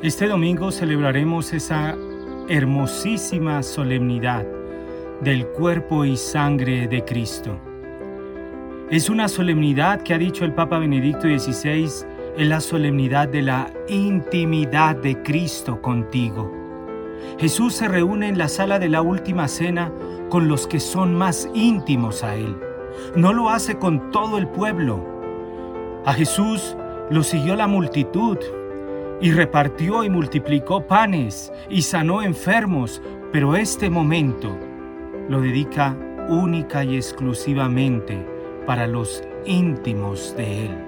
Este domingo celebraremos esa hermosísima solemnidad del cuerpo y sangre de Cristo. Es una solemnidad que ha dicho el Papa Benedicto XVI, es la solemnidad de la intimidad de Cristo contigo. Jesús se reúne en la sala de la última cena con los que son más íntimos a Él. No lo hace con todo el pueblo. A Jesús lo siguió la multitud y repartió y multiplicó panes y sanó enfermos, pero este momento lo dedica única y exclusivamente para los íntimos de Él.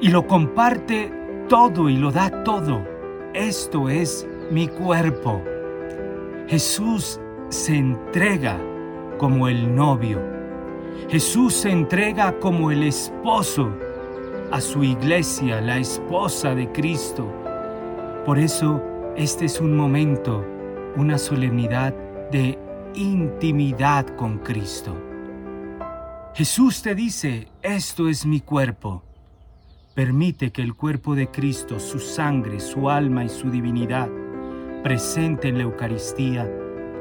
Y lo comparte todo y lo da todo. Esto es mi cuerpo. Jesús se entrega como el novio. Jesús se entrega como el esposo a su iglesia, la esposa de Cristo. Por eso este es un momento, una solemnidad de intimidad con Cristo. Jesús te dice, esto es mi cuerpo. Permite que el cuerpo de Cristo, su sangre, su alma y su divinidad, presente en la Eucaristía,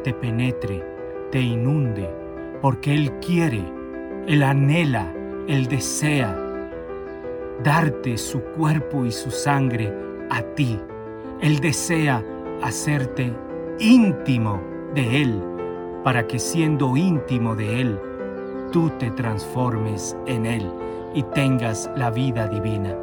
te penetre, te inunde, porque Él quiere, Él anhela, Él desea darte su cuerpo y su sangre a ti. Él desea hacerte íntimo de Él, para que siendo íntimo de Él, tú te transformes en Él y tengas la vida divina.